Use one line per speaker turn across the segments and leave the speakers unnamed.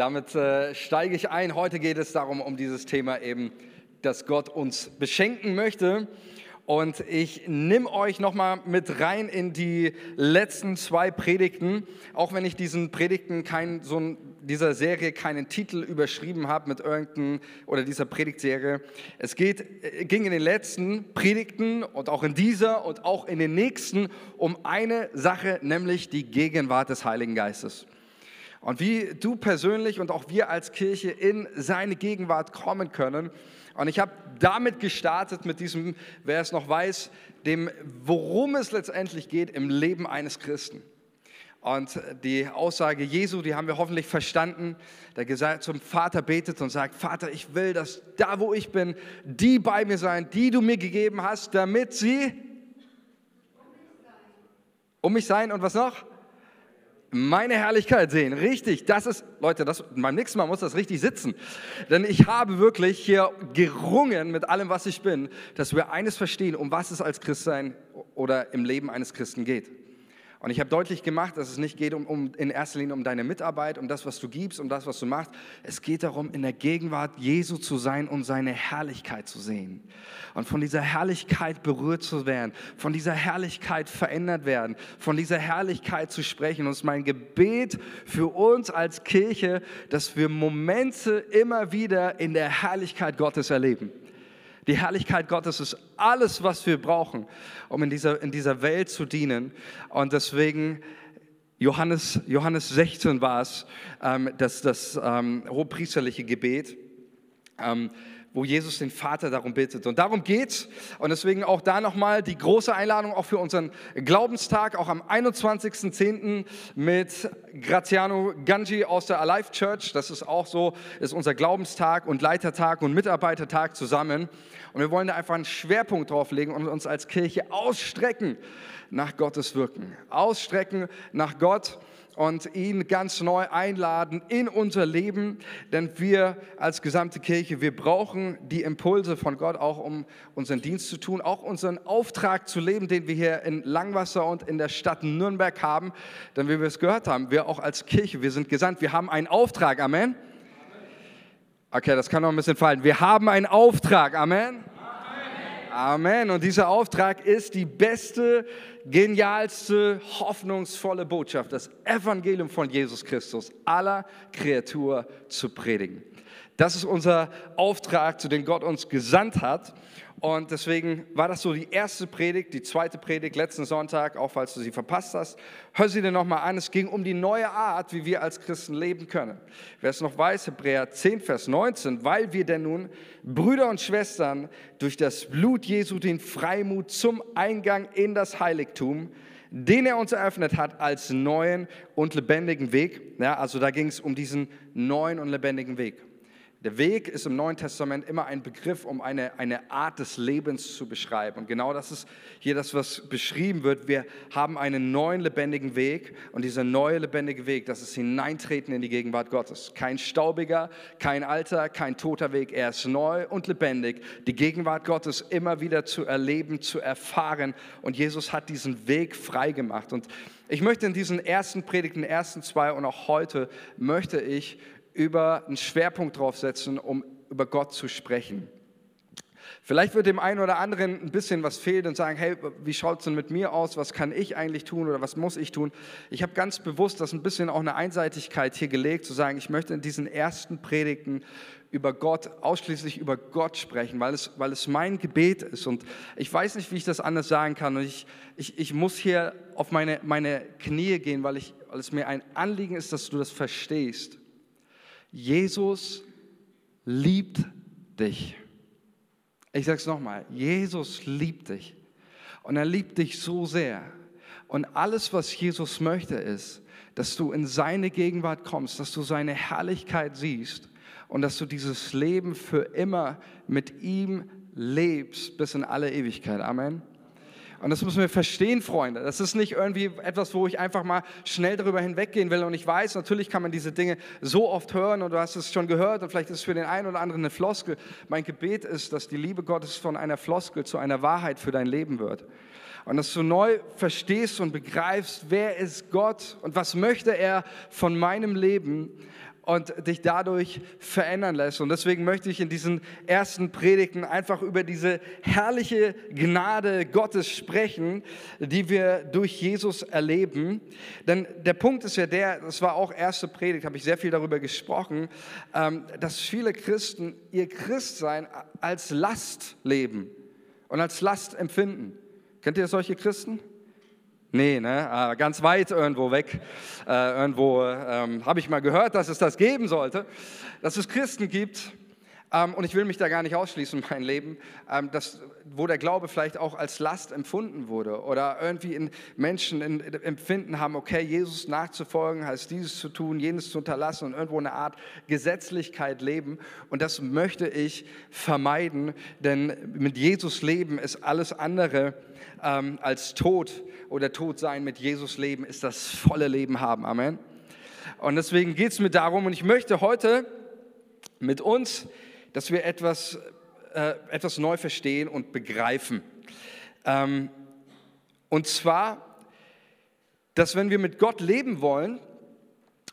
damit äh, steige ich ein. Heute geht es darum, um dieses Thema eben, dass Gott uns beschenken möchte. Und ich nehme euch nochmal mit rein in die letzten zwei Predigten, auch wenn ich diesen Predigten kein, so ein, dieser Serie keinen Titel überschrieben habe mit irgendeinem oder dieser Predigtserie. Es geht, äh, ging in den letzten Predigten und auch in dieser und auch in den nächsten um eine Sache, nämlich die Gegenwart des Heiligen Geistes. Und wie du persönlich und auch wir als Kirche in seine Gegenwart kommen können. Und ich habe damit gestartet, mit diesem, wer es noch weiß, dem, worum es letztendlich geht im Leben eines Christen. Und die Aussage Jesu, die haben wir hoffentlich verstanden, der zum Vater betet und sagt, Vater, ich will, dass da, wo ich bin, die bei mir sein, die du mir gegeben hast, damit sie um mich sein und was noch? Meine Herrlichkeit sehen. Richtig, das ist, Leute, das, beim nächsten Mal muss das richtig sitzen. Denn ich habe wirklich hier gerungen mit allem, was ich bin, dass wir eines verstehen, um was es als Christsein oder im Leben eines Christen geht. Und ich habe deutlich gemacht, dass es nicht geht um, um, in erster Linie um deine Mitarbeit, um das, was du gibst, um das, was du machst. Es geht darum, in der Gegenwart Jesu zu sein und seine Herrlichkeit zu sehen. Und von dieser Herrlichkeit berührt zu werden, von dieser Herrlichkeit verändert werden, von dieser Herrlichkeit zu sprechen. Und es ist mein Gebet für uns als Kirche, dass wir Momente immer wieder in der Herrlichkeit Gottes erleben. Die Herrlichkeit Gottes ist alles, was wir brauchen, um in dieser, in dieser Welt zu dienen. Und deswegen, Johannes, Johannes 16 war es, ähm, das, das ähm, hohepriesterliche Gebet. Ähm, wo Jesus den Vater darum bittet. Und darum geht's. Und deswegen auch da nochmal die große Einladung auch für unseren Glaubenstag, auch am 21.10. mit Graziano Ganji aus der Alive Church. Das ist auch so, ist unser Glaubenstag und Leitertag und Mitarbeitertag zusammen. Und wir wollen da einfach einen Schwerpunkt drauf legen und uns als Kirche ausstrecken nach Gottes Wirken. Ausstrecken nach Gott und ihn ganz neu einladen in unser Leben, denn wir als gesamte Kirche, wir brauchen die Impulse von Gott auch, um unseren Dienst zu tun, auch unseren Auftrag zu leben, den wir hier in Langwasser und in der Stadt Nürnberg haben, denn wie wir es gehört haben, wir auch als Kirche, wir sind gesandt, wir haben einen Auftrag, Amen. Okay, das kann noch ein bisschen fallen. Wir haben einen Auftrag, Amen. Amen. Und dieser Auftrag ist die beste, genialste, hoffnungsvolle Botschaft, das Evangelium von Jesus Christus aller Kreatur zu predigen. Das ist unser Auftrag, zu dem Gott uns gesandt hat. Und deswegen war das so die erste Predigt, die zweite Predigt letzten Sonntag, auch falls du sie verpasst hast. Hör sie dir nochmal an. Es ging um die neue Art, wie wir als Christen leben können. Wer es noch weiß, Hebräer 10, Vers 19, weil wir denn nun, Brüder und Schwestern, durch das Blut Jesu den Freimut zum Eingang in das Heiligtum, den er uns eröffnet hat als neuen und lebendigen Weg. Ja, also da ging es um diesen neuen und lebendigen Weg. Der Weg ist im Neuen Testament immer ein Begriff, um eine, eine Art des Lebens zu beschreiben. Und genau das ist hier das, was beschrieben wird. Wir haben einen neuen lebendigen Weg und dieser neue lebendige Weg, das ist Hineintreten in die Gegenwart Gottes. Kein staubiger, kein alter, kein toter Weg. Er ist neu und lebendig. Die Gegenwart Gottes immer wieder zu erleben, zu erfahren. Und Jesus hat diesen Weg frei gemacht. Und ich möchte in diesen ersten Predigten, ersten zwei und auch heute möchte ich über einen Schwerpunkt drauf setzen, um über Gott zu sprechen. Vielleicht wird dem einen oder anderen ein bisschen was fehlen und sagen, hey, wie schaut es denn mit mir aus? Was kann ich eigentlich tun oder was muss ich tun? Ich habe ganz bewusst das ein bisschen auch eine Einseitigkeit hier gelegt, zu sagen, ich möchte in diesen ersten Predigten über Gott, ausschließlich über Gott sprechen, weil es, weil es mein Gebet ist. Und ich weiß nicht, wie ich das anders sagen kann. Und ich, ich, ich muss hier auf meine, meine Knie gehen, weil, ich, weil es mir ein Anliegen ist, dass du das verstehst. Jesus liebt dich. Ich sage es nochmal, Jesus liebt dich. Und er liebt dich so sehr. Und alles, was Jesus möchte, ist, dass du in seine Gegenwart kommst, dass du seine Herrlichkeit siehst und dass du dieses Leben für immer mit ihm lebst bis in alle Ewigkeit. Amen. Und das müssen wir verstehen, Freunde. Das ist nicht irgendwie etwas, wo ich einfach mal schnell darüber hinweggehen will. Und ich weiß, natürlich kann man diese Dinge so oft hören und du hast es schon gehört und vielleicht ist es für den einen oder anderen eine Floskel. Mein Gebet ist, dass die Liebe Gottes von einer Floskel zu einer Wahrheit für dein Leben wird. Und dass du neu verstehst und begreifst, wer ist Gott und was möchte er von meinem Leben und dich dadurch verändern lässt. Und deswegen möchte ich in diesen ersten Predigten einfach über diese herrliche Gnade Gottes sprechen, die wir durch Jesus erleben. Denn der Punkt ist ja der, das war auch erste Predigt, habe ich sehr viel darüber gesprochen, ähm, dass viele Christen ihr Christsein als Last leben und als Last empfinden. Kennt ihr solche Christen? Nee, ne? Ah, ganz weit irgendwo weg. Äh, irgendwo ähm, habe ich mal gehört, dass es das geben sollte, dass es Christen gibt. Ähm, und ich will mich da gar nicht ausschließen, mein Leben, ähm, dass, wo der Glaube vielleicht auch als Last empfunden wurde oder irgendwie in Menschen in, in, empfinden haben, okay, Jesus nachzufolgen heißt dieses zu tun, jenes zu unterlassen und irgendwo eine Art Gesetzlichkeit leben. Und das möchte ich vermeiden, denn mit Jesus leben ist alles andere ähm, als Tod oder Tod sein, mit Jesus leben, ist das volle Leben haben. Amen. Und deswegen geht es mir darum, und ich möchte heute mit uns, dass wir etwas, äh, etwas neu verstehen und begreifen. Ähm, und zwar, dass wenn wir mit Gott leben wollen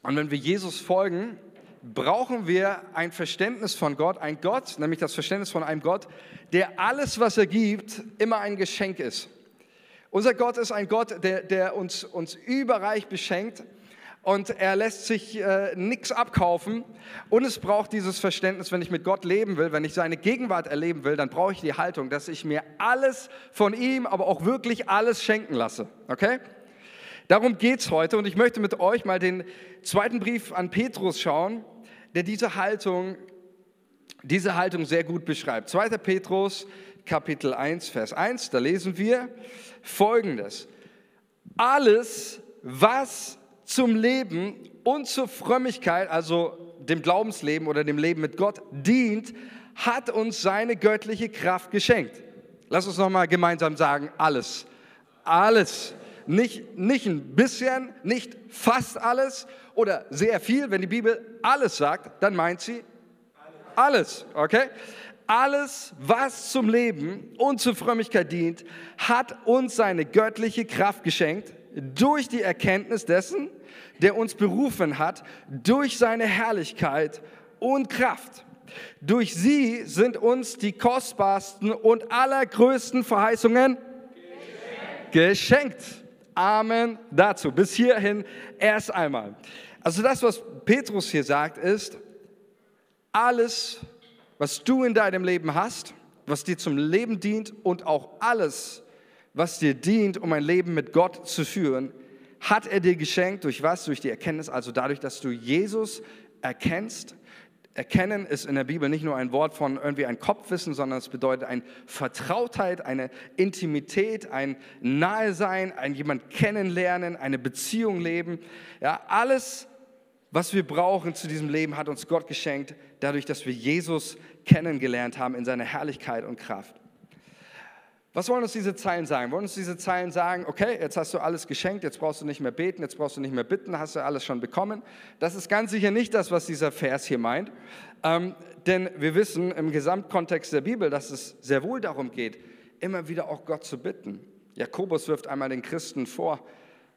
und wenn wir Jesus folgen, brauchen wir ein Verständnis von Gott, ein Gott, nämlich das Verständnis von einem Gott, der alles, was er gibt, immer ein Geschenk ist. Unser Gott ist ein Gott, der, der uns, uns überreich beschenkt und er lässt sich äh, nichts abkaufen. Und es braucht dieses Verständnis, wenn ich mit Gott leben will, wenn ich seine Gegenwart erleben will, dann brauche ich die Haltung, dass ich mir alles von ihm, aber auch wirklich alles schenken lasse. Okay? Darum geht es heute und ich möchte mit euch mal den zweiten Brief an Petrus schauen, der diese Haltung, diese Haltung sehr gut beschreibt. 2. Petrus, Kapitel 1, Vers 1, da lesen wir, folgendes. Alles, was zum Leben und zur Frömmigkeit, also dem Glaubensleben oder dem Leben mit Gott dient, hat uns seine göttliche Kraft geschenkt. Lass uns nochmal gemeinsam sagen, alles. Alles. Nicht, nicht ein bisschen, nicht fast alles oder sehr viel. Wenn die Bibel alles sagt, dann meint sie alles. Okay? alles, was zum Leben und zur Frömmigkeit dient, hat uns seine göttliche Kraft geschenkt durch die Erkenntnis dessen, der uns berufen hat, durch seine Herrlichkeit und Kraft. Durch sie sind uns die kostbarsten und allergrößten Verheißungen geschenkt. geschenkt. Amen dazu. Bis hierhin erst einmal. Also das, was Petrus hier sagt, ist, alles, was du in deinem Leben hast, was dir zum Leben dient und auch alles, was dir dient, um ein Leben mit Gott zu führen, hat er dir geschenkt. Durch was? Durch die Erkenntnis, also dadurch, dass du Jesus erkennst. Erkennen ist in der Bibel nicht nur ein Wort von irgendwie ein Kopfwissen, sondern es bedeutet eine Vertrautheit, eine Intimität, ein Nahesein, ein jemand kennenlernen, eine Beziehung leben. Ja, alles, was wir brauchen zu diesem Leben, hat uns Gott geschenkt, dadurch, dass wir Jesus kennengelernt haben in seiner Herrlichkeit und Kraft. Was wollen uns diese Zeilen sagen? Wollen uns diese Zeilen sagen, okay, jetzt hast du alles geschenkt, jetzt brauchst du nicht mehr beten, jetzt brauchst du nicht mehr bitten, hast du alles schon bekommen? Das ist ganz sicher nicht das, was dieser Vers hier meint. Ähm, denn wir wissen im Gesamtkontext der Bibel, dass es sehr wohl darum geht, immer wieder auch Gott zu bitten. Jakobus wirft einmal den Christen vor,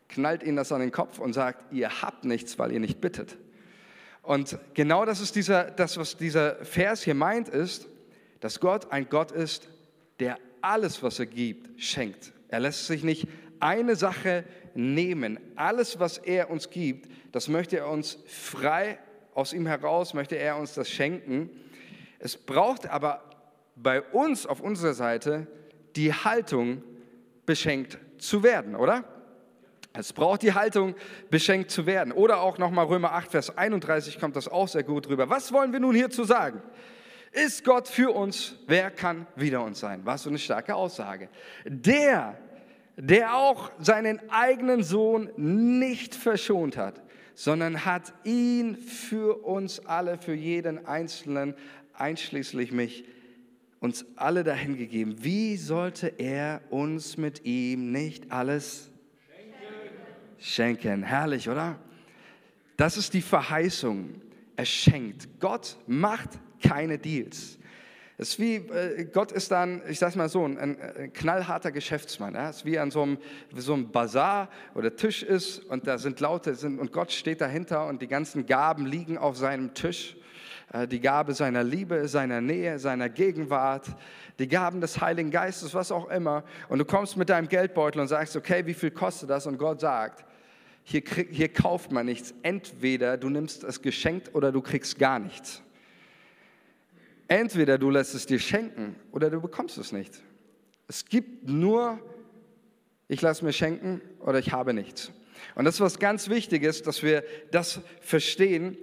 knallt ihnen das an den Kopf und sagt, ihr habt nichts, weil ihr nicht bittet. Und genau das ist dieser, das, was dieser Vers hier meint, ist, dass Gott ein Gott ist, der alles, was er gibt, schenkt. Er lässt sich nicht eine Sache nehmen. Alles, was er uns gibt, das möchte er uns frei aus ihm heraus, möchte er uns das schenken. Es braucht aber bei uns auf unserer Seite die Haltung, beschenkt zu werden, oder? Es braucht die Haltung, beschenkt zu werden. Oder auch nochmal Römer 8, Vers 31 kommt das auch sehr gut rüber. Was wollen wir nun hierzu sagen? Ist Gott für uns, wer kann wider uns sein? Was für eine starke Aussage. Der, der auch seinen eigenen Sohn nicht verschont hat, sondern hat ihn für uns alle, für jeden Einzelnen, einschließlich mich, uns alle dahingegeben. Wie sollte er uns mit ihm nicht alles schenken. Herrlich, oder? Das ist die Verheißung. Er schenkt. Gott macht keine Deals. Es ist wie, äh, Gott ist dann, ich sag's mal so, ein, ein knallharter Geschäftsmann. Ja? Es ist wie an so einem, so einem Bazar, wo der Tisch ist und da sind Laute sind, und Gott steht dahinter und die ganzen Gaben liegen auf seinem Tisch. Äh, die Gabe seiner Liebe, seiner Nähe, seiner Gegenwart, die Gaben des Heiligen Geistes, was auch immer. Und du kommst mit deinem Geldbeutel und sagst, okay, wie viel kostet das? Und Gott sagt, hier, krieg, hier kauft man nichts. Entweder du nimmst es geschenkt oder du kriegst gar nichts. Entweder du lässt es dir schenken oder du bekommst es nicht. Es gibt nur, ich lasse mir schenken oder ich habe nichts. Und das ist was ganz Wichtiges, dass wir das verstehen.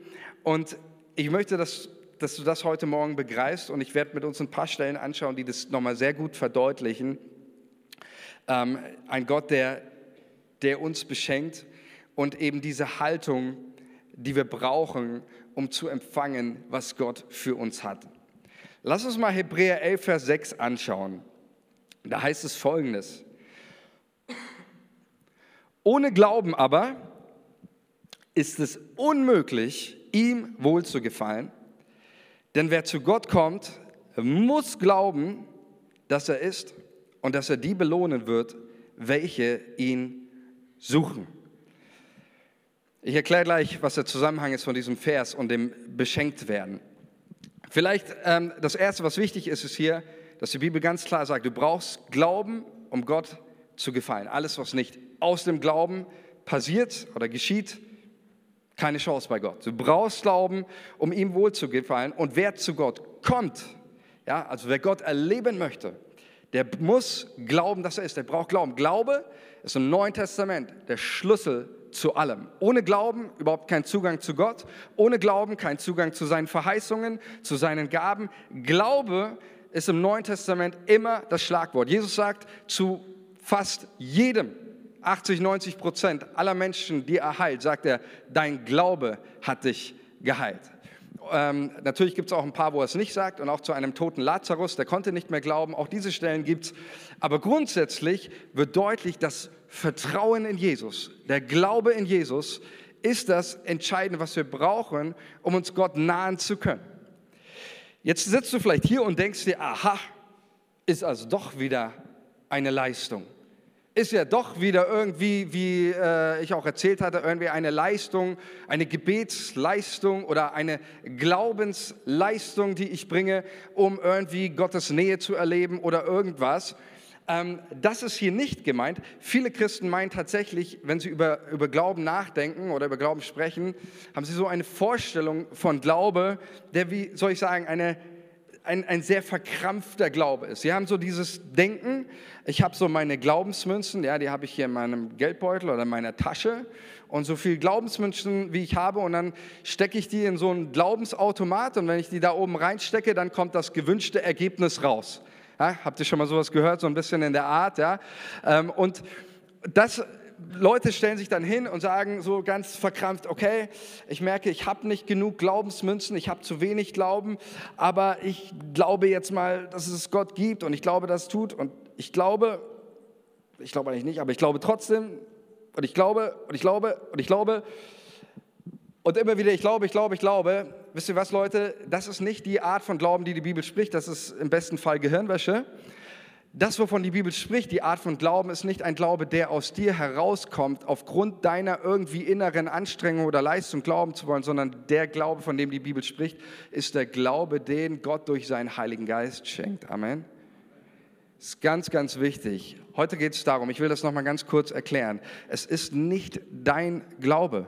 Und ich möchte, dass, dass du das heute Morgen begreifst. Und ich werde mit uns ein paar Stellen anschauen, die das nochmal sehr gut verdeutlichen. Ähm, ein Gott, der, der uns beschenkt und eben diese Haltung, die wir brauchen, um zu empfangen, was Gott für uns hat. Lass uns mal Hebräer 11, Vers 6 anschauen. Da heißt es folgendes. Ohne Glauben aber ist es unmöglich, ihm wohl zu gefallen. Denn wer zu Gott kommt, muss glauben, dass er ist und dass er die belohnen wird, welche ihn suchen. Ich erkläre gleich, was der Zusammenhang ist von diesem Vers und dem Beschenktwerden. Vielleicht ähm, das Erste, was wichtig ist, ist hier, dass die Bibel ganz klar sagt, du brauchst Glauben, um Gott zu gefallen. Alles, was nicht aus dem Glauben passiert oder geschieht, keine Chance bei Gott. Du brauchst Glauben, um ihm wohl zu gefallen. Und wer zu Gott kommt, ja, also wer Gott erleben möchte, der muss glauben, dass er ist. Der braucht Glauben. Glaube ist im Neuen Testament der Schlüssel zu allem. Ohne Glauben überhaupt kein Zugang zu Gott, ohne Glauben kein Zugang zu seinen Verheißungen, zu seinen Gaben. Glaube ist im Neuen Testament immer das Schlagwort. Jesus sagt zu fast jedem, 80, 90 Prozent aller Menschen, die er heilt, sagt er, dein Glaube hat dich geheilt. Ähm, natürlich gibt es auch ein paar, wo er es nicht sagt und auch zu einem toten Lazarus, der konnte nicht mehr glauben. Auch diese Stellen gibt es. Aber grundsätzlich wird deutlich, dass Vertrauen in Jesus, der Glaube in Jesus, ist das Entscheidende, was wir brauchen, um uns Gott nahen zu können. Jetzt sitzt du vielleicht hier und denkst dir, aha, ist also doch wieder eine Leistung ist ja doch wieder irgendwie, wie äh, ich auch erzählt hatte, irgendwie eine Leistung, eine Gebetsleistung oder eine Glaubensleistung, die ich bringe, um irgendwie Gottes Nähe zu erleben oder irgendwas. Ähm, das ist hier nicht gemeint. Viele Christen meinen tatsächlich, wenn sie über, über Glauben nachdenken oder über Glauben sprechen, haben sie so eine Vorstellung von Glaube, der, wie soll ich sagen, eine ein, ein sehr verkrampfter Glaube ist. Sie haben so dieses Denken, ich habe so meine Glaubensmünzen, ja, die habe ich hier in meinem Geldbeutel oder in meiner Tasche und so viel Glaubensmünzen, wie ich habe und dann stecke ich die in so einen Glaubensautomat und wenn ich die da oben reinstecke, dann kommt das gewünschte Ergebnis raus. Ja, habt ihr schon mal sowas gehört, so ein bisschen in der Art, ja? Ähm, und das Leute stellen sich dann hin und sagen so ganz verkrampft, okay, ich merke, ich habe nicht genug Glaubensmünzen, ich habe zu wenig Glauben, aber ich glaube jetzt mal, dass es Gott gibt und ich glaube, dass es tut und ich glaube, ich glaube eigentlich nicht, aber ich glaube trotzdem und ich glaube und ich glaube und ich glaube und immer wieder, ich glaube, ich glaube, ich glaube. Wisst ihr was, Leute? Das ist nicht die Art von Glauben, die die Bibel spricht. Das ist im besten Fall Gehirnwäsche. Das, wovon die Bibel spricht, die Art von Glauben, ist nicht ein Glaube, der aus dir herauskommt, aufgrund deiner irgendwie inneren Anstrengung oder Leistung glauben zu wollen, sondern der Glaube, von dem die Bibel spricht, ist der Glaube, den Gott durch seinen Heiligen Geist schenkt. Amen. Das ist ganz, ganz wichtig. Heute geht es darum, ich will das nochmal ganz kurz erklären. Es ist nicht dein Glaube.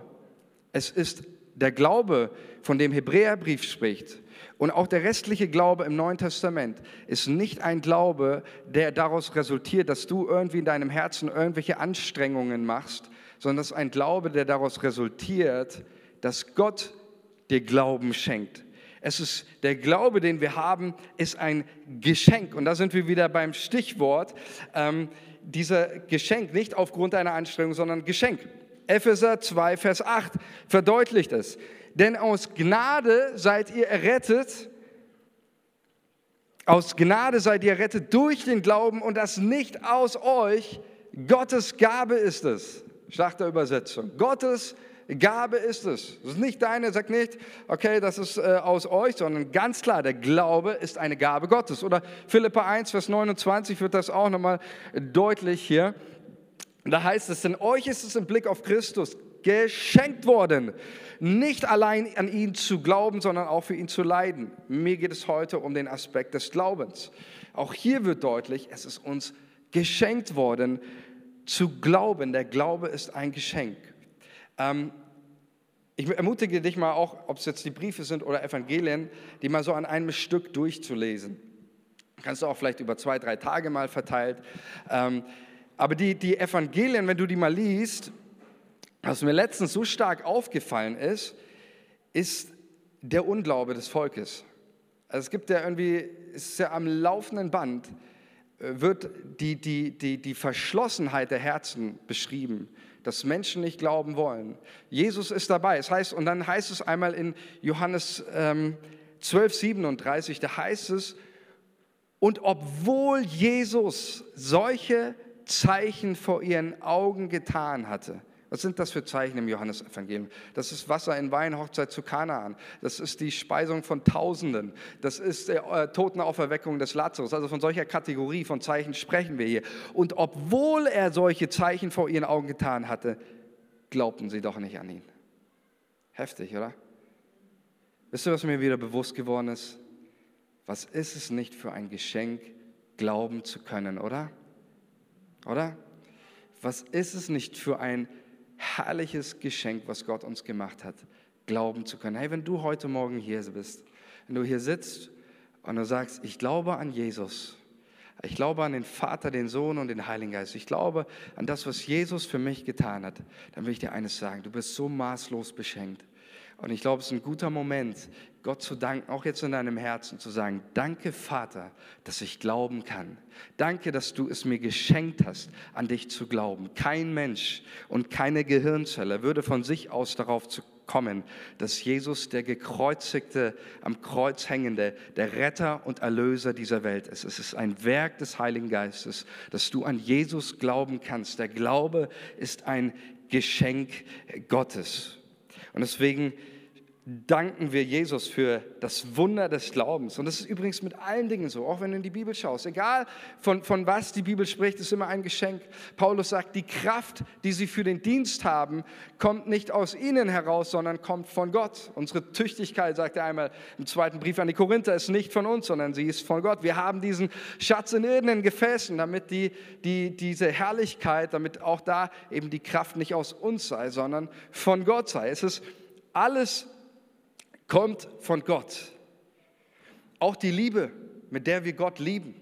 Es ist der Glaube, von dem Hebräerbrief spricht und auch der restliche Glaube im Neuen Testament ist nicht ein Glaube, der daraus resultiert, dass du irgendwie in deinem Herzen irgendwelche Anstrengungen machst, sondern es ist ein Glaube, der daraus resultiert, dass Gott dir Glauben schenkt. Es ist der Glaube, den wir haben, ist ein Geschenk. Und da sind wir wieder beim Stichwort. Ähm, dieser Geschenk nicht aufgrund deiner Anstrengung, sondern Geschenk. Epheser 2, Vers 8 verdeutlicht es denn aus Gnade seid ihr errettet. Aus Gnade seid ihr errettet durch den Glauben und das nicht aus euch. Gottes Gabe ist es. Schlachterübersetzung. Gottes Gabe ist es. Das ist nicht deine, sag nicht, okay, das ist äh, aus euch, sondern ganz klar, der Glaube ist eine Gabe Gottes. Oder Philippa 1, Vers 29 wird das auch nochmal deutlich hier. Da heißt es, denn euch ist es im Blick auf Christus geschenkt worden, nicht allein an ihn zu glauben, sondern auch für ihn zu leiden. Mir geht es heute um den Aspekt des Glaubens. Auch hier wird deutlich, es ist uns geschenkt worden zu glauben. Der Glaube ist ein Geschenk. Ähm, ich ermutige dich mal auch, ob es jetzt die Briefe sind oder Evangelien, die mal so an einem Stück durchzulesen. Kannst du auch vielleicht über zwei, drei Tage mal verteilt. Ähm, aber die, die Evangelien, wenn du die mal liest, was mir letztens so stark aufgefallen ist, ist der Unglaube des Volkes. Also es gibt ja irgendwie, es ist ja am laufenden Band, äh, wird die, die, die, die Verschlossenheit der Herzen beschrieben, dass Menschen nicht glauben wollen. Jesus ist dabei. Es heißt, und dann heißt es einmal in Johannes ähm, 12, 37, da heißt es, und obwohl Jesus solche Zeichen vor ihren Augen getan hatte, was sind das für Zeichen im Johannesevangelium? Das ist Wasser in Wein, Hochzeit zu Kanaan. Das ist die Speisung von Tausenden. Das ist die äh, Totenauferweckung des Lazarus. Also von solcher Kategorie von Zeichen sprechen wir hier. Und obwohl er solche Zeichen vor ihren Augen getan hatte, glaubten sie doch nicht an ihn. Heftig, oder? Wisst ihr, was mir wieder bewusst geworden ist? Was ist es nicht für ein Geschenk, glauben zu können, oder? Oder? Was ist es nicht für ein herrliches Geschenk, was Gott uns gemacht hat, glauben zu können. Hey, wenn du heute Morgen hier bist, wenn du hier sitzt und du sagst, ich glaube an Jesus, ich glaube an den Vater, den Sohn und den Heiligen Geist. Ich glaube an das, was Jesus für mich getan hat. Dann will ich dir eines sagen. Du bist so maßlos beschenkt. Und ich glaube, es ist ein guter Moment, Gott zu danken, auch jetzt in deinem Herzen zu sagen, danke Vater, dass ich glauben kann. Danke, dass du es mir geschenkt hast, an dich zu glauben. Kein Mensch und keine Gehirnzelle würde von sich aus darauf kommen, dass Jesus der gekreuzigte, am Kreuz hängende, der Retter und Erlöser dieser Welt ist. Es ist ein Werk des Heiligen Geistes, dass du an Jesus glauben kannst. Der Glaube ist ein Geschenk Gottes. Und deswegen danken wir Jesus für das Wunder des Glaubens. Und das ist übrigens mit allen Dingen so, auch wenn du in die Bibel schaust. Egal von, von was die Bibel spricht, ist immer ein Geschenk. Paulus sagt, die Kraft, die sie für den Dienst haben, kommt nicht aus ihnen heraus, sondern kommt von Gott. Unsere Tüchtigkeit, sagt er einmal im zweiten Brief an die Korinther, ist nicht von uns, sondern sie ist von Gott. Wir haben diesen Schatz in irdenen Gefäßen, damit die, die, diese Herrlichkeit, damit auch da eben die Kraft nicht aus uns sei, sondern von Gott sei. Es ist alles kommt von Gott. Auch die Liebe, mit der wir Gott lieben.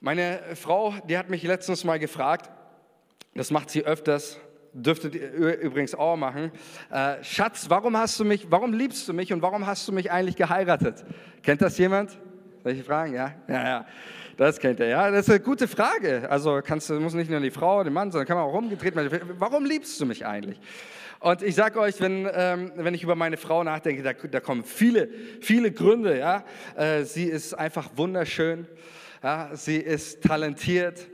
Meine Frau, die hat mich letztens mal gefragt, das macht sie öfters, dürftet ihr übrigens auch machen. Äh, Schatz, warum hast du mich, warum liebst du mich und warum hast du mich eigentlich geheiratet? Kennt das jemand? Solche Fragen, ja? Ja, ja. Das kennt er, ja. Das ist eine gute Frage. Also kannst du, muss nicht nur die Frau, den Mann, sondern kann man auch rumgedreht. Warum liebst du mich eigentlich? Und ich sage euch, wenn, ähm, wenn ich über meine Frau nachdenke, da, da kommen viele, viele Gründe. Ja? Äh, sie ist einfach wunderschön. Ja, sie ist talentiert.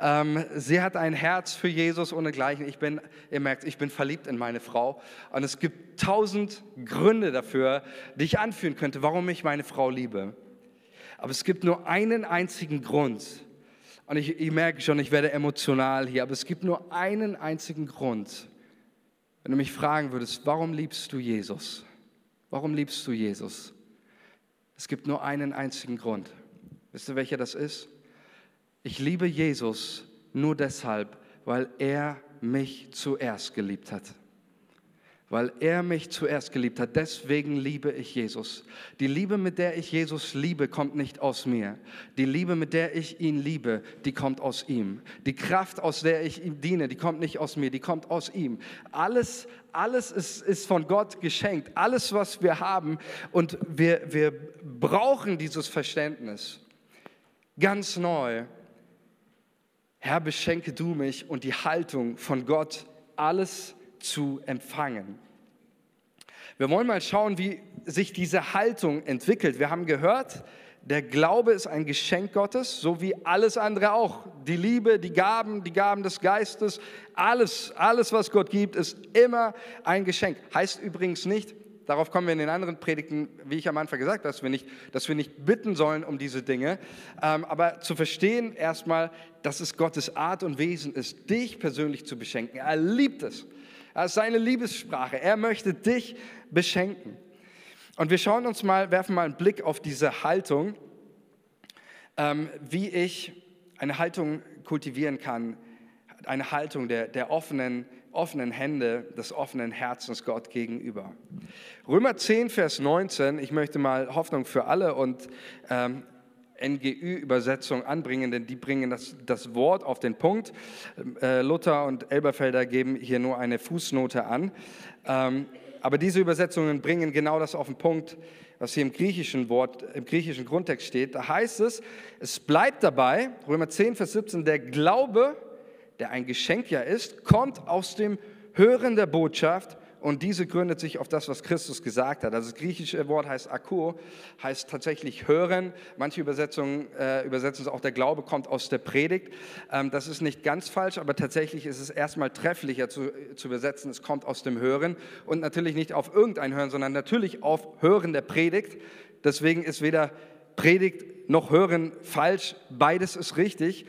Ähm, sie hat ein Herz für Jesus ohne Gleichen. Ich bin, ihr merkt, ich bin verliebt in meine Frau. Und es gibt tausend Gründe dafür, die ich anführen könnte, warum ich meine Frau liebe. Aber es gibt nur einen einzigen Grund. Und ich, ich merke schon, ich werde emotional hier. Aber es gibt nur einen einzigen Grund, wenn du mich fragen würdest, warum liebst du Jesus? Warum liebst du Jesus? Es gibt nur einen einzigen Grund. Wisst ihr, welcher das ist? Ich liebe Jesus nur deshalb, weil er mich zuerst geliebt hat weil er mich zuerst geliebt hat. Deswegen liebe ich Jesus. Die Liebe, mit der ich Jesus liebe, kommt nicht aus mir. Die Liebe, mit der ich ihn liebe, die kommt aus ihm. Die Kraft, aus der ich ihm diene, die kommt nicht aus mir, die kommt aus ihm. Alles, alles ist, ist von Gott geschenkt. Alles, was wir haben. Und wir, wir brauchen dieses Verständnis ganz neu. Herr, beschenke du mich und die Haltung von Gott, alles zu empfangen. Wir wollen mal schauen, wie sich diese Haltung entwickelt. Wir haben gehört, der Glaube ist ein Geschenk Gottes, so wie alles andere auch. Die Liebe, die Gaben, die Gaben des Geistes, alles, alles, was Gott gibt, ist immer ein Geschenk. Heißt übrigens nicht, darauf kommen wir in den anderen Predigten, wie ich am Anfang gesagt habe, dass wir nicht, dass wir nicht bitten sollen um diese Dinge, ähm, aber zu verstehen erstmal, dass es Gottes Art und Wesen ist, dich persönlich zu beschenken. Er liebt es. Das ist seine Liebessprache. Er möchte dich beschenken. Und wir schauen uns mal, werfen mal einen Blick auf diese Haltung, ähm, wie ich eine Haltung kultivieren kann, eine Haltung der, der offenen, offenen Hände, des offenen Herzens Gott gegenüber. Römer 10, Vers 19, ich möchte mal Hoffnung für alle und ähm, NGÜ-Übersetzung anbringen, denn die bringen das, das Wort auf den Punkt. Äh, Luther und Elberfelder geben hier nur eine Fußnote an. Ähm, aber diese Übersetzungen bringen genau das auf den Punkt, was hier im griechischen Wort, im griechischen Grundtext steht. Da heißt es, es bleibt dabei, Römer 10, Vers 17, der Glaube, der ein Geschenk ja ist, kommt aus dem Hören der Botschaft und diese gründet sich auf das, was Christus gesagt hat. Also das griechische Wort heißt Akko, heißt tatsächlich hören. Manche Übersetzungen äh, übersetzen es auch, der Glaube kommt aus der Predigt. Ähm, das ist nicht ganz falsch, aber tatsächlich ist es erstmal trefflicher zu, zu übersetzen, es kommt aus dem Hören. Und natürlich nicht auf irgendein Hören, sondern natürlich auf Hören der Predigt. Deswegen ist weder Predigt noch Hören falsch, beides ist richtig.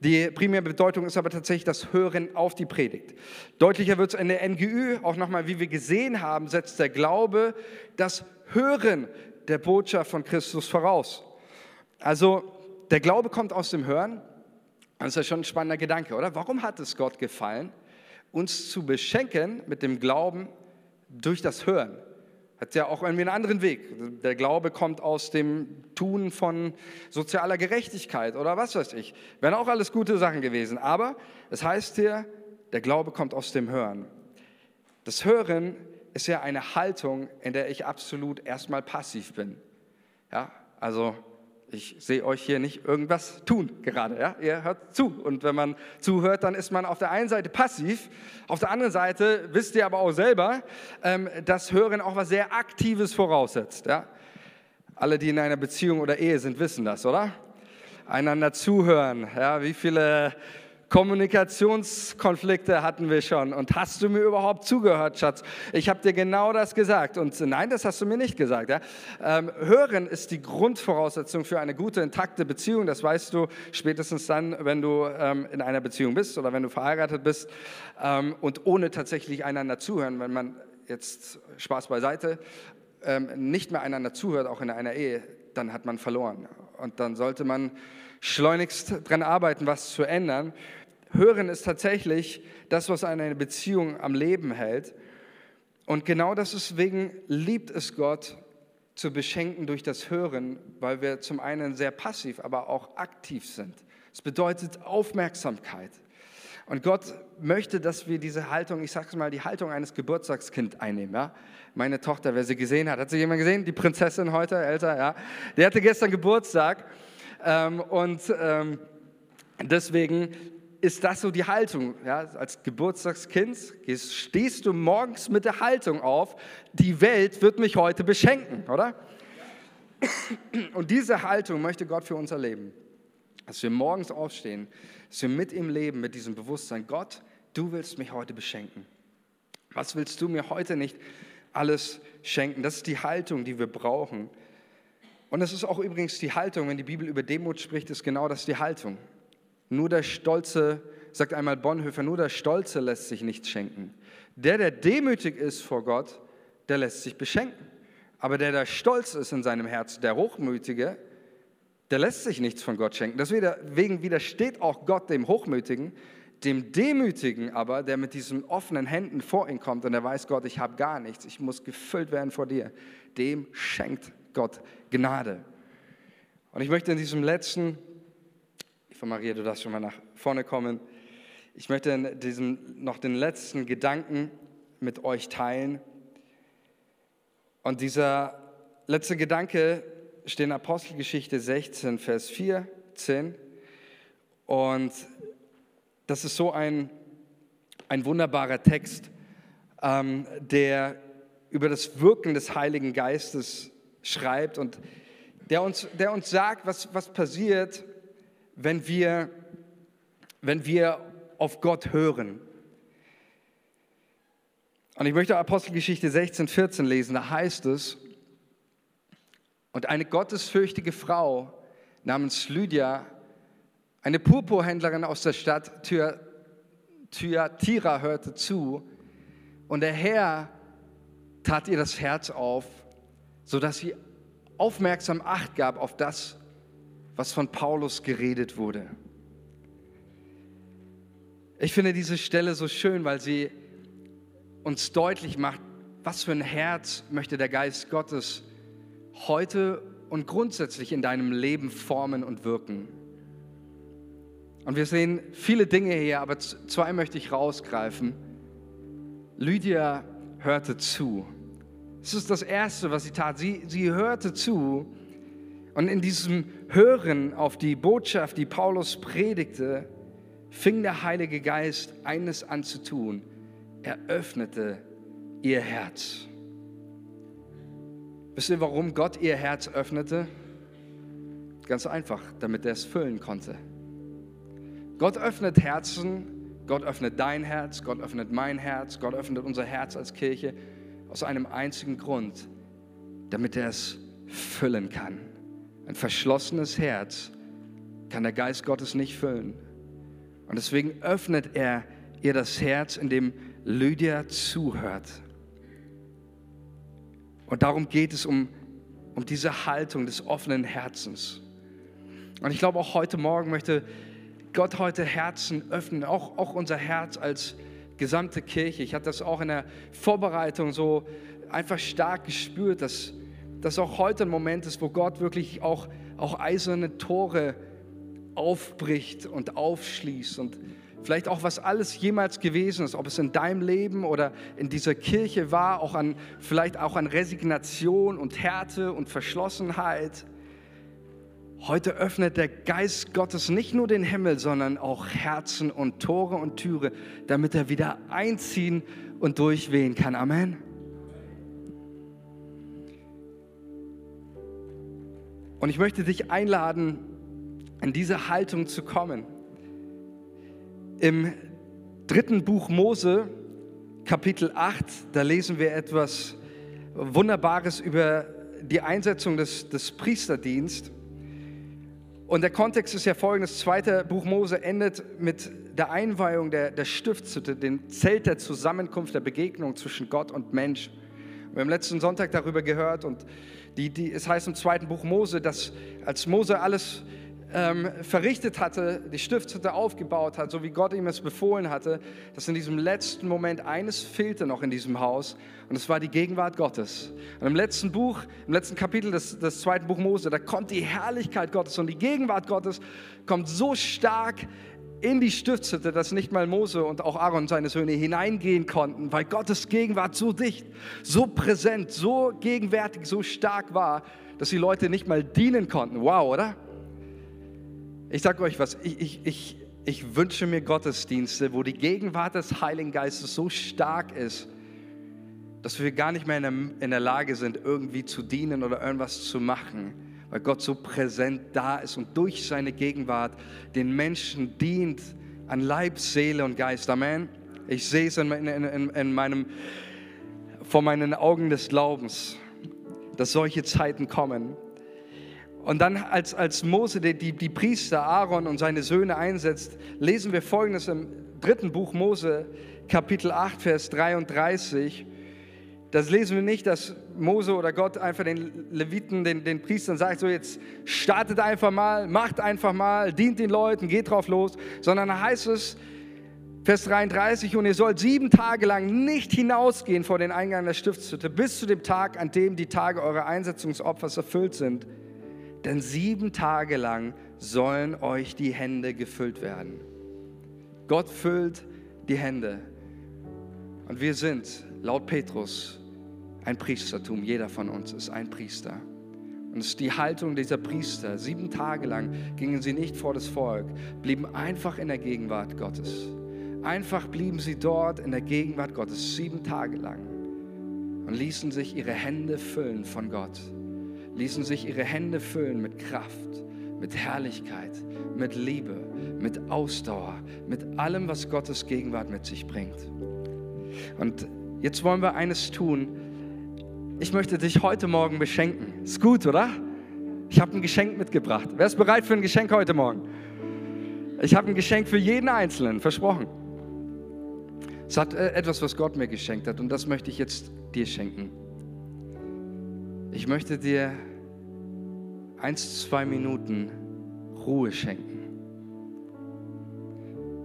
Die primäre Bedeutung ist aber tatsächlich das Hören auf die Predigt. Deutlicher wird es in der NGÜ, auch nochmal, wie wir gesehen haben, setzt der Glaube das Hören der Botschaft von Christus voraus. Also der Glaube kommt aus dem Hören. Das ist ja schon ein spannender Gedanke, oder? Warum hat es Gott gefallen, uns zu beschenken mit dem Glauben durch das Hören? Hat ja auch irgendwie einen anderen Weg. Der Glaube kommt aus dem Tun von sozialer Gerechtigkeit oder was weiß ich. Wären auch alles gute Sachen gewesen. Aber es heißt hier, der Glaube kommt aus dem Hören. Das Hören ist ja eine Haltung, in der ich absolut erstmal passiv bin. Ja, also ich sehe euch hier nicht irgendwas tun gerade. Ja? Ihr hört zu. Und wenn man zuhört, dann ist man auf der einen Seite passiv. Auf der anderen Seite wisst ihr aber auch selber, ähm, dass Hören auch was sehr Aktives voraussetzt. Ja? Alle, die in einer Beziehung oder Ehe sind, wissen das, oder? Einander zuhören. Ja? Wie viele Kommunikationskonflikte hatten wir schon. Und hast du mir überhaupt zugehört, Schatz? Ich habe dir genau das gesagt. Und nein, das hast du mir nicht gesagt. Ja? Ähm, hören ist die Grundvoraussetzung für eine gute, intakte Beziehung. Das weißt du spätestens dann, wenn du ähm, in einer Beziehung bist oder wenn du verheiratet bist. Ähm, und ohne tatsächlich einander zuhören, wenn man jetzt Spaß beiseite, ähm, nicht mehr einander zuhört, auch in einer Ehe, dann hat man verloren. Und dann sollte man schleunigst daran arbeiten, was zu ändern. Hören ist tatsächlich das, was eine Beziehung am Leben hält. Und genau deswegen liebt es Gott, zu beschenken durch das Hören, weil wir zum einen sehr passiv, aber auch aktiv sind. Es bedeutet Aufmerksamkeit. Und Gott möchte, dass wir diese Haltung, ich sage mal, die Haltung eines Geburtstagskind einnehmen. Ja? Meine Tochter, wer sie gesehen hat, hat sie jemand gesehen? Die Prinzessin heute, älter, ja? Die hatte gestern Geburtstag. Ähm, und ähm, deswegen ist das so die Haltung. Ja? Als Geburtstagskind stehst du morgens mit der Haltung auf, die Welt wird mich heute beschenken, oder? Und diese Haltung möchte Gott für uns erleben. Dass wir morgens aufstehen, dass wir mit ihm leben, mit diesem Bewusstsein, Gott, du willst mich heute beschenken. Was willst du mir heute nicht alles schenken? Das ist die Haltung, die wir brauchen. Und das ist auch übrigens die Haltung, wenn die Bibel über Demut spricht, ist genau das die Haltung. Nur der Stolze, sagt einmal Bonhoeffer, nur der Stolze lässt sich nichts schenken. Der, der demütig ist vor Gott, der lässt sich beschenken. Aber der, der stolz ist in seinem Herzen, der Hochmütige, der lässt sich nichts von Gott schenken. Deswegen widersteht auch Gott dem Hochmütigen, dem Demütigen aber, der mit diesen offenen Händen vor ihn kommt und der weiß, Gott, ich habe gar nichts, ich muss gefüllt werden vor dir, dem schenkt Gott Gnade. Und ich möchte in diesem letzten von Maria, du darfst schon mal nach vorne kommen. Ich möchte in diesem, noch den letzten Gedanken mit euch teilen. Und dieser letzte Gedanke steht in Apostelgeschichte 16, Vers 14. Und das ist so ein, ein wunderbarer Text, ähm, der über das Wirken des Heiligen Geistes schreibt. Und der uns, der uns sagt, was, was passiert, wenn wir, wenn wir auf Gott hören. Und ich möchte Apostelgeschichte 16, 14 lesen, da heißt es, und eine gottesfürchtige Frau namens Lydia, eine Purpurhändlerin aus der Stadt Thyatira, hörte zu und der Herr tat ihr das Herz auf, sodass sie aufmerksam Acht gab auf das, was von Paulus geredet wurde. Ich finde diese Stelle so schön, weil sie uns deutlich macht, was für ein Herz möchte der Geist Gottes heute und grundsätzlich in deinem Leben formen und wirken. Und wir sehen viele Dinge hier, aber zwei möchte ich rausgreifen. Lydia hörte zu. Das ist das Erste, was sie tat. Sie, sie hörte zu. Und in diesem Hören auf die Botschaft, die Paulus predigte, fing der Heilige Geist eines an zu tun. Er öffnete ihr Herz. Wisst ihr, warum Gott ihr Herz öffnete? Ganz einfach, damit er es füllen konnte. Gott öffnet Herzen, Gott öffnet dein Herz, Gott öffnet mein Herz, Gott öffnet unser Herz als Kirche aus einem einzigen Grund, damit er es füllen kann. Ein verschlossenes Herz kann der Geist Gottes nicht füllen. Und deswegen öffnet er ihr das Herz, indem Lydia zuhört. Und darum geht es um, um diese Haltung des offenen Herzens. Und ich glaube, auch heute Morgen möchte Gott heute Herzen öffnen, auch, auch unser Herz als gesamte Kirche. Ich hatte das auch in der Vorbereitung so einfach stark gespürt, dass das auch heute ein Moment ist, wo Gott wirklich auch, auch eiserne Tore aufbricht und aufschließt und vielleicht auch was alles jemals gewesen ist, ob es in deinem Leben oder in dieser Kirche war, auch an vielleicht auch an Resignation und Härte und Verschlossenheit. Heute öffnet der Geist Gottes nicht nur den Himmel, sondern auch Herzen und Tore und Türe, damit er wieder einziehen und durchwehen kann. Amen. Und ich möchte dich einladen, in diese Haltung zu kommen. Im dritten Buch Mose, Kapitel 8, da lesen wir etwas Wunderbares über die Einsetzung des, des Priesterdienstes. Und der Kontext ist ja folgendes: zweite Buch Mose endet mit der Einweihung der, der Stiftshütte, dem Zelt der Zusammenkunft, der Begegnung zwischen Gott und Mensch. Wir haben letzten Sonntag darüber gehört und die, die, es heißt im zweiten Buch Mose, dass als Mose alles ähm, verrichtet hatte, die Stiftshütte aufgebaut hat, so wie Gott ihm es befohlen hatte, dass in diesem letzten Moment eines fehlte noch in diesem Haus und es war die Gegenwart Gottes. Und im letzten Buch, im letzten Kapitel des, des zweiten Buch Mose, da kommt die Herrlichkeit Gottes und die Gegenwart Gottes kommt so stark in die Stiftshütte, dass nicht mal Mose und auch Aaron seine Söhne hineingehen konnten, weil Gottes Gegenwart so dicht, so präsent, so gegenwärtig, so stark war, dass die Leute nicht mal dienen konnten. Wow, oder? Ich sage euch was, ich, ich, ich, ich wünsche mir Gottesdienste, wo die Gegenwart des Heiligen Geistes so stark ist, dass wir gar nicht mehr in der, in der Lage sind, irgendwie zu dienen oder irgendwas zu machen, weil Gott so präsent da ist und durch seine Gegenwart den Menschen dient an Leib, Seele und Geist. Amen. Ich sehe es in, in, in, in meinem, vor meinen Augen des Glaubens, dass solche Zeiten kommen. Und dann, als, als Mose die, die, die Priester Aaron und seine Söhne einsetzt, lesen wir folgendes im dritten Buch Mose, Kapitel 8, Vers 33. Das lesen wir nicht, dass Mose oder Gott einfach den Leviten, den, den Priestern sagt, so jetzt startet einfach mal, macht einfach mal, dient den Leuten, geht drauf los, sondern da heißt es, Vers 33, und ihr sollt sieben Tage lang nicht hinausgehen vor den Eingang der Stiftshütte, bis zu dem Tag, an dem die Tage eurer Einsetzungsopfers erfüllt sind denn sieben Tage lang sollen euch die Hände gefüllt werden. Gott füllt die Hände. Und wir sind, laut Petrus, ein Priestertum. Jeder von uns ist ein Priester. Und es ist die Haltung dieser Priester. Sieben Tage lang gingen sie nicht vor das Volk, blieben einfach in der Gegenwart Gottes. Einfach blieben sie dort in der Gegenwart Gottes, sieben Tage lang. Und ließen sich ihre Hände füllen von Gott ließen sich ihre Hände füllen mit Kraft, mit Herrlichkeit, mit Liebe, mit Ausdauer, mit allem, was Gottes Gegenwart mit sich bringt. Und jetzt wollen wir eines tun. Ich möchte dich heute Morgen beschenken. Ist gut, oder? Ich habe ein Geschenk mitgebracht. Wer ist bereit für ein Geschenk heute Morgen? Ich habe ein Geschenk für jeden Einzelnen, versprochen. Es hat äh, etwas, was Gott mir geschenkt hat und das möchte ich jetzt dir schenken. Ich möchte dir eins, zwei Minuten Ruhe schenken,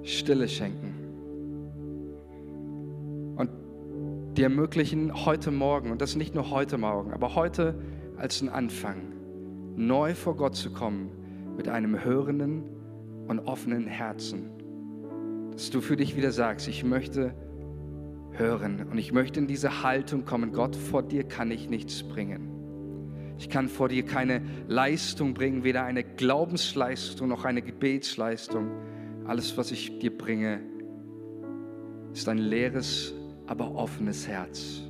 Stille schenken dir ermöglichen, heute Morgen, und das nicht nur heute Morgen, aber heute als ein Anfang, neu vor Gott zu kommen mit einem hörenden und offenen Herzen. Dass du für dich wieder sagst, ich möchte hören und ich möchte in diese Haltung kommen, Gott, vor dir kann ich nichts bringen. Ich kann vor dir keine Leistung bringen, weder eine Glaubensleistung noch eine Gebetsleistung. Alles, was ich dir bringe, ist ein leeres, aber offenes Herz.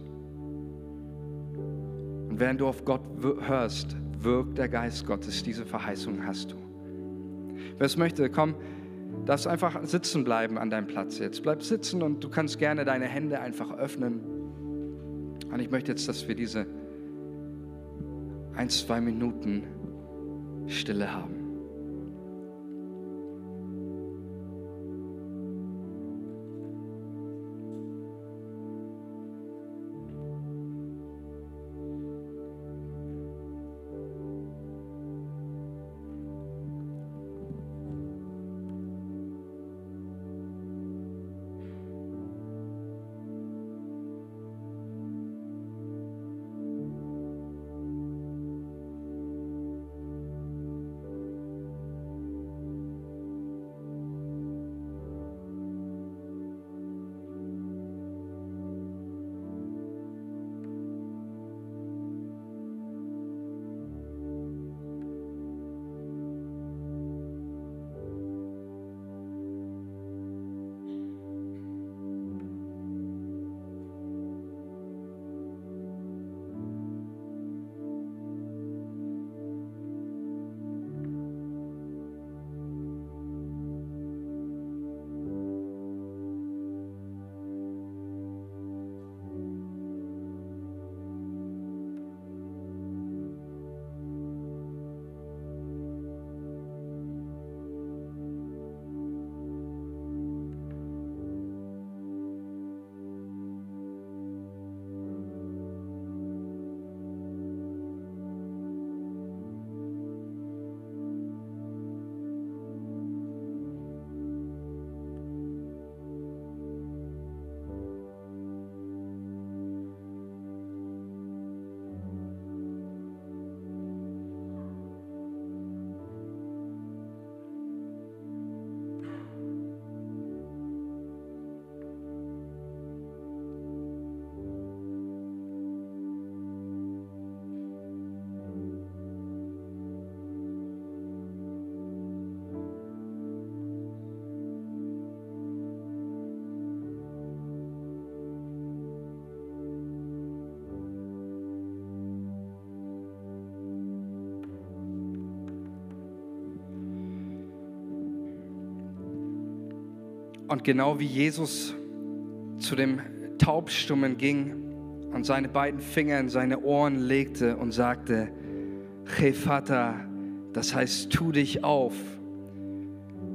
Und während du auf Gott hörst, wirkt der Geist Gottes. Diese Verheißung hast du. Wer es möchte, komm, darfst einfach sitzen bleiben an deinem Platz jetzt. Bleib sitzen und du kannst gerne deine Hände einfach öffnen. Und ich möchte jetzt, dass wir diese ein, zwei Minuten Stille haben. Und genau wie Jesus zu dem Taubstummen ging und seine beiden Finger in seine Ohren legte und sagte, Chefata, das heißt, tu dich auf.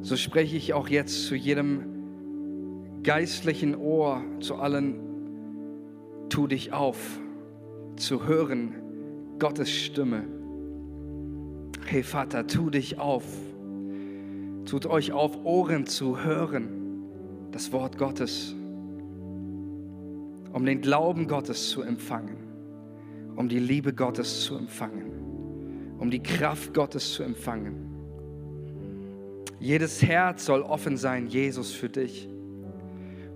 So spreche ich auch jetzt zu jedem geistlichen Ohr, zu allen, tu dich auf, zu hören Gottes Stimme. Vater, tu dich auf. Tut euch auf, Ohren zu hören das Wort Gottes, um den Glauben Gottes zu empfangen, um die Liebe Gottes zu empfangen, um die Kraft Gottes zu empfangen. Jedes Herz soll offen sein, Jesus, für dich.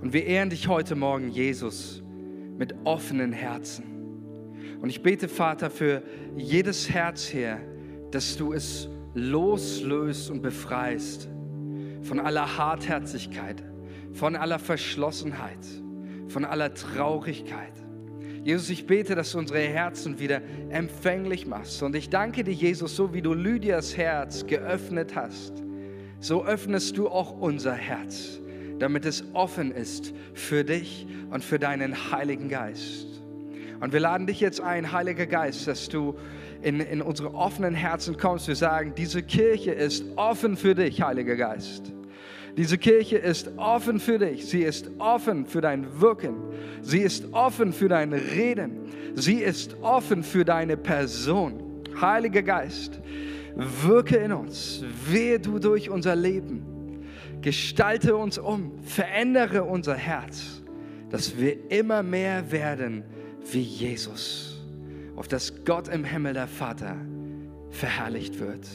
Und wir ehren dich heute Morgen, Jesus, mit offenen Herzen. Und ich bete, Vater, für jedes Herz hier, dass du es loslöst und befreist von aller Hartherzigkeit, von aller Verschlossenheit, von aller Traurigkeit. Jesus, ich bete, dass du unsere Herzen wieder empfänglich machst. Und ich danke dir, Jesus, so wie du Lydias Herz geöffnet hast, so öffnest du auch unser Herz, damit es offen ist für dich und für deinen Heiligen Geist. Und wir laden dich jetzt ein, Heiliger Geist, dass du in, in unsere offenen Herzen kommst. Wir sagen, diese Kirche ist offen für dich, Heiliger Geist. Diese Kirche ist offen für dich. Sie ist offen für dein Wirken. Sie ist offen für dein Reden. Sie ist offen für deine Person. Heiliger Geist, wirke in uns. Wehe du durch unser Leben. Gestalte uns um. Verändere unser Herz, dass wir immer mehr werden wie Jesus. Auf dass Gott im Himmel, der Vater, verherrlicht wird.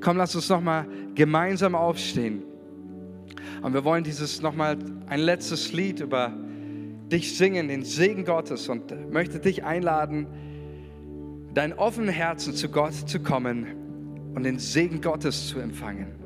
Komm, lass uns nochmal gemeinsam aufstehen. Und wir wollen dieses nochmal ein letztes Lied über dich singen, den Segen Gottes und möchte dich einladen, dein offenen Herzen zu Gott zu kommen und den Segen Gottes zu empfangen.